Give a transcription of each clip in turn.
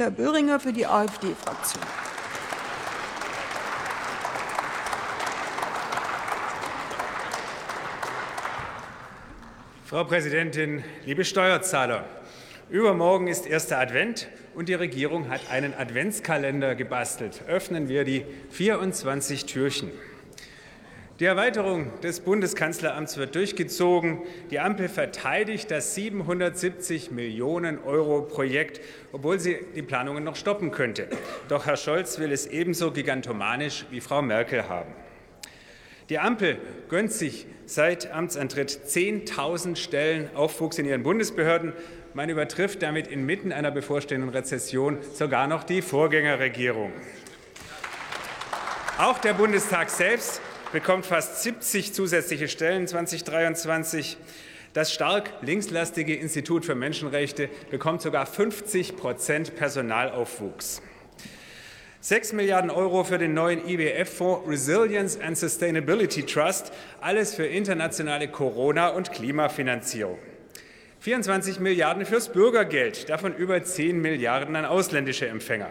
Peter Böhringer für die AfD-Fraktion. Frau Präsidentin, liebe Steuerzahler! Übermorgen ist erster Advent und die Regierung hat einen Adventskalender gebastelt. Öffnen wir die 24 Türchen. Die Erweiterung des Bundeskanzleramts wird durchgezogen. Die Ampel verteidigt das 770 Millionen Euro Projekt, obwohl sie die Planungen noch stoppen könnte. Doch Herr Scholz will es ebenso gigantomanisch wie Frau Merkel haben. Die Ampel gönnt sich seit Amtsantritt 10.000 Stellen Aufwuchs in ihren Bundesbehörden. Man übertrifft damit inmitten einer bevorstehenden Rezession sogar noch die Vorgängerregierung. Auch der Bundestag selbst bekommt fast 70 zusätzliche Stellen 2023. Das stark linkslastige Institut für Menschenrechte bekommt sogar 50 Prozent Personalaufwuchs. 6 Milliarden Euro für den neuen IWF-Fonds Resilience and Sustainability Trust, alles für internationale Corona- und Klimafinanzierung. 24 Milliarden fürs Bürgergeld, davon über 10 Milliarden an ausländische Empfänger.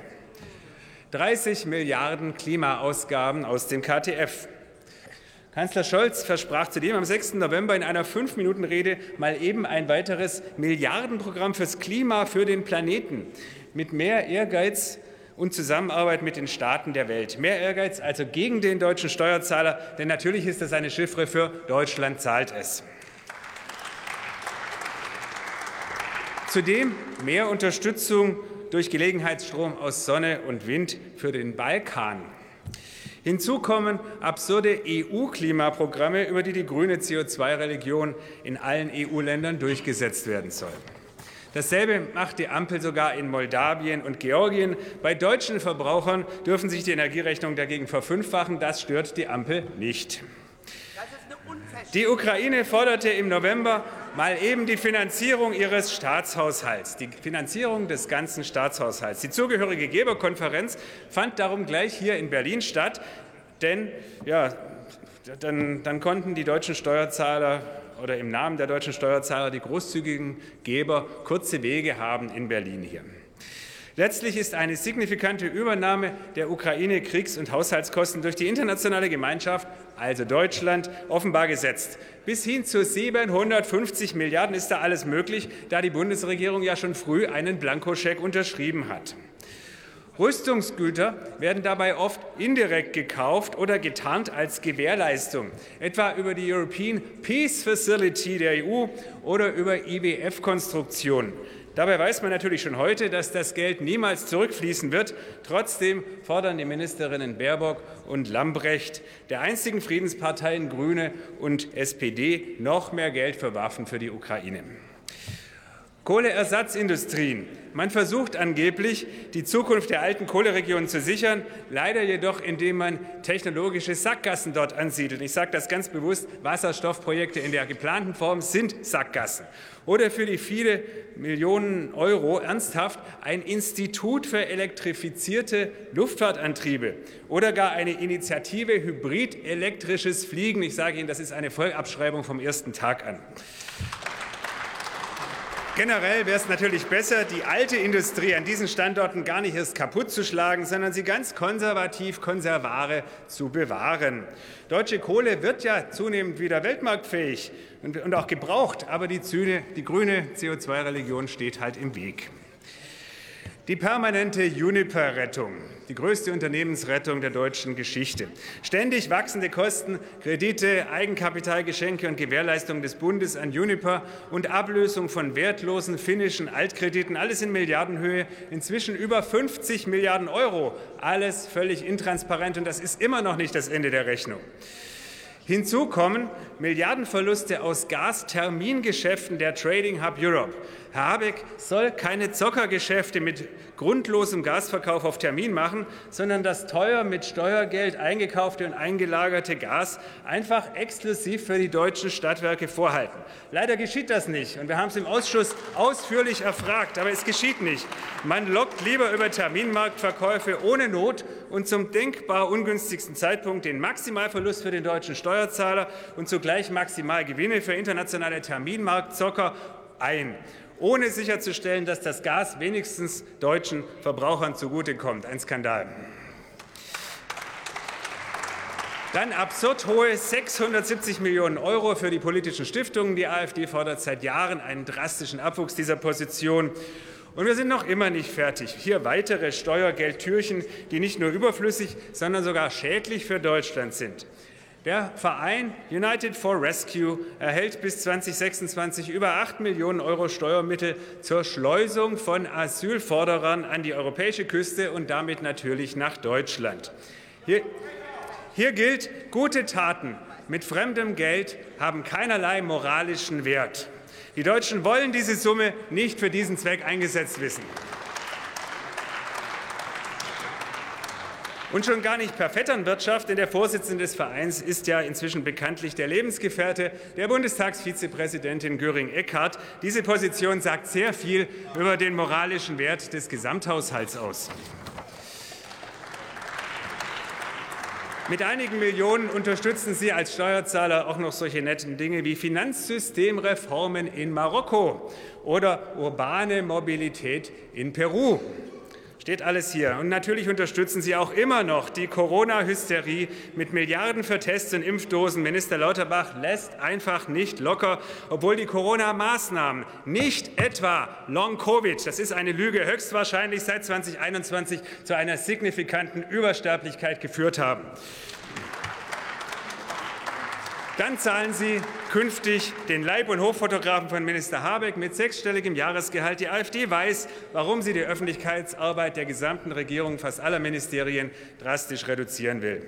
30 Milliarden Klimaausgaben aus dem KTF. Kanzler Scholz versprach zudem am 6. November in einer Fünf-Minuten-Rede mal eben ein weiteres Milliardenprogramm fürs Klima, für den Planeten. Mit mehr Ehrgeiz und Zusammenarbeit mit den Staaten der Welt. Mehr Ehrgeiz also gegen den deutschen Steuerzahler, denn natürlich ist das eine Chiffre für Deutschland zahlt es. Zudem mehr Unterstützung durch Gelegenheitsstrom aus Sonne und Wind für den Balkan. Hinzu kommen absurde EU-Klimaprogramme, über die die grüne CO2-Religion in allen EU-Ländern durchgesetzt werden soll. Dasselbe macht die Ampel sogar in Moldawien und Georgien. Bei deutschen Verbrauchern dürfen sich die Energierechnungen dagegen verfünffachen. Das stört die Ampel nicht. Die Ukraine forderte im November mal eben die Finanzierung ihres Staatshaushalts, die Finanzierung des ganzen Staatshaushalts. Die zugehörige Geberkonferenz fand darum gleich hier in Berlin statt, denn ja, dann, dann konnten die deutschen Steuerzahler oder im Namen der deutschen Steuerzahler die großzügigen Geber kurze Wege haben in Berlin hier. Letztlich ist eine signifikante Übernahme der Ukraine Kriegs- und Haushaltskosten durch die internationale Gemeinschaft, also Deutschland, offenbar gesetzt. Bis hin zu 750 Milliarden ist da alles möglich, da die Bundesregierung ja schon früh einen Blankoscheck unterschrieben hat. Rüstungsgüter werden dabei oft indirekt gekauft oder getarnt als Gewährleistung, etwa über die European Peace Facility der EU oder über IWF-Konstruktionen. Dabei weiß man natürlich schon heute, dass das Geld niemals zurückfließen wird. Trotzdem fordern die Ministerinnen Baerbock und Lambrecht der einzigen Friedensparteien Grüne und SPD noch mehr Geld für Waffen für die Ukraine. Kohleersatzindustrien. Man versucht angeblich, die Zukunft der alten Kohleregionen zu sichern, leider jedoch, indem man technologische Sackgassen dort ansiedelt. Ich sage das ganz bewusst, Wasserstoffprojekte in der geplanten Form sind Sackgassen. Oder für die viele Millionen Euro ernsthaft ein Institut für elektrifizierte Luftfahrtantriebe oder gar eine Initiative Hybrid elektrisches Fliegen. Ich sage Ihnen, das ist eine Vollabschreibung vom ersten Tag an. Generell wäre es natürlich besser, die alte Industrie an diesen Standorten gar nicht erst kaputt zu schlagen, sondern sie ganz konservativ, konservare zu bewahren. Deutsche Kohle wird ja zunehmend wieder weltmarktfähig und, auch gebraucht, aber die, Züne, die grüne CO2-Religion steht halt im Weg. Die permanente Juniper-Rettung, die größte Unternehmensrettung der deutschen Geschichte. Ständig wachsende Kosten, Kredite, Eigenkapitalgeschenke und Gewährleistungen des Bundes an Juniper und Ablösung von wertlosen finnischen Altkrediten, alles in Milliardenhöhe, inzwischen über 50 Milliarden Euro. Alles völlig intransparent und das ist immer noch nicht das Ende der Rechnung. Hinzu kommen Milliardenverluste aus Gastermingeschäften der Trading Hub Europe. Herr Habeck soll keine Zockergeschäfte mit grundlosem Gasverkauf auf Termin machen, sondern das teuer mit Steuergeld eingekaufte und eingelagerte Gas einfach exklusiv für die deutschen Stadtwerke vorhalten. Leider geschieht das nicht, und wir haben es im Ausschuss ausführlich erfragt, aber es geschieht nicht. Man lockt lieber über Terminmarktverkäufe ohne Not und zum denkbar ungünstigsten Zeitpunkt den Maximalverlust für den deutschen Steuerzahler und zugleich Maximalgewinne für internationale Terminmarktzocker ein. ohne sicherzustellen, dass das Gas wenigstens deutschen Verbrauchern zugutekommt. Ein Skandal. Dann absurd hohe 670 Millionen Euro für die politischen Stiftungen. Die AfD fordert seit Jahren einen drastischen Abwuchs dieser Position. Und wir sind noch immer nicht fertig. Hier weitere Steuergeldtürchen, die nicht nur überflüssig, sondern sogar schädlich für Deutschland sind. Der Verein United for Rescue erhält bis 2026 über 8 Millionen Euro Steuermittel zur Schleusung von Asylforderern an die europäische Küste und damit natürlich nach Deutschland. Hier hier gilt, gute Taten mit fremdem Geld haben keinerlei moralischen Wert. Die Deutschen wollen diese Summe nicht für diesen Zweck eingesetzt wissen. Und schon gar nicht per Vetternwirtschaft, denn der Vorsitzende des Vereins ist ja inzwischen bekanntlich der Lebensgefährte der Bundestagsvizepräsidentin Göring-Eckardt. Diese Position sagt sehr viel über den moralischen Wert des Gesamthaushalts aus. Mit einigen Millionen unterstützen Sie als Steuerzahler auch noch solche netten Dinge wie Finanzsystemreformen in Marokko oder urbane Mobilität in Peru. Steht alles hier. Und natürlich unterstützen Sie auch immer noch die Corona-Hysterie mit Milliarden für Tests und Impfdosen. Minister Lauterbach lässt einfach nicht locker, obwohl die Corona-Maßnahmen nicht etwa Long-Covid, das ist eine Lüge, höchstwahrscheinlich seit 2021 zu einer signifikanten Übersterblichkeit geführt haben. Dann zahlen Sie künftig den Leib- und Hochfotografen von Minister Habeck mit sechsstelligem Jahresgehalt. Die AfD weiß, warum sie die Öffentlichkeitsarbeit der gesamten Regierung, fast aller Ministerien, drastisch reduzieren will.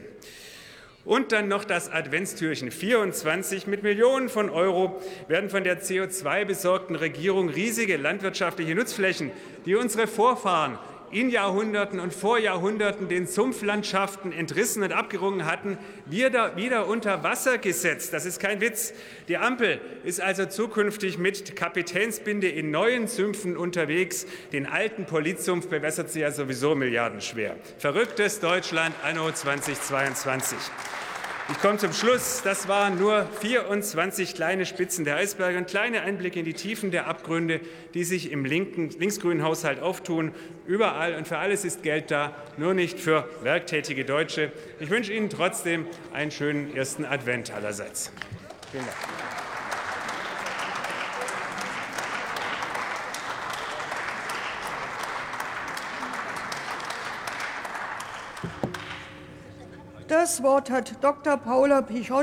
Und dann noch das Adventstürchen 24. Mit Millionen von Euro werden von der CO2-besorgten Regierung riesige landwirtschaftliche Nutzflächen, die unsere Vorfahren in Jahrhunderten und vor Jahrhunderten den Sumpflandschaften entrissen und abgerungen hatten, wieder, wieder unter Wasser gesetzt. Das ist kein Witz. Die Ampel ist also zukünftig mit Kapitänsbinde in neuen Sümpfen unterwegs. Den alten Politsumpf bewässert sie ja sowieso milliardenschwer. Verrücktes Deutschland anno 2022. Ich komme zum Schluss. Das waren nur 24 kleine Spitzen der Eisberge und kleine Einblicke in die Tiefen der Abgründe, die sich im linken, linksgrünen Haushalt auftun. Überall und für alles ist Geld da, nur nicht für werktätige Deutsche. Ich wünsche Ihnen trotzdem einen schönen ersten Advent allerseits. Vielen Dank. Das Wort hat Dr. Paula Pichot,